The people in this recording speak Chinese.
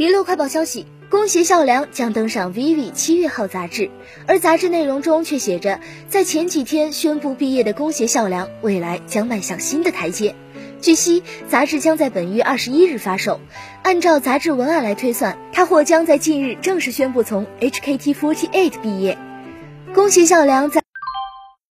娱乐快报消息：恭喜孝良将登上《Vivi》七月号杂志，而杂志内容中却写着，在前几天宣布毕业的恭喜孝良，未来将迈向新的台阶。据悉，杂志将在本月二十一日发售。按照杂志文案来推算，他或将在近日正式宣布从 HKT48 毕业。恭喜孝良在。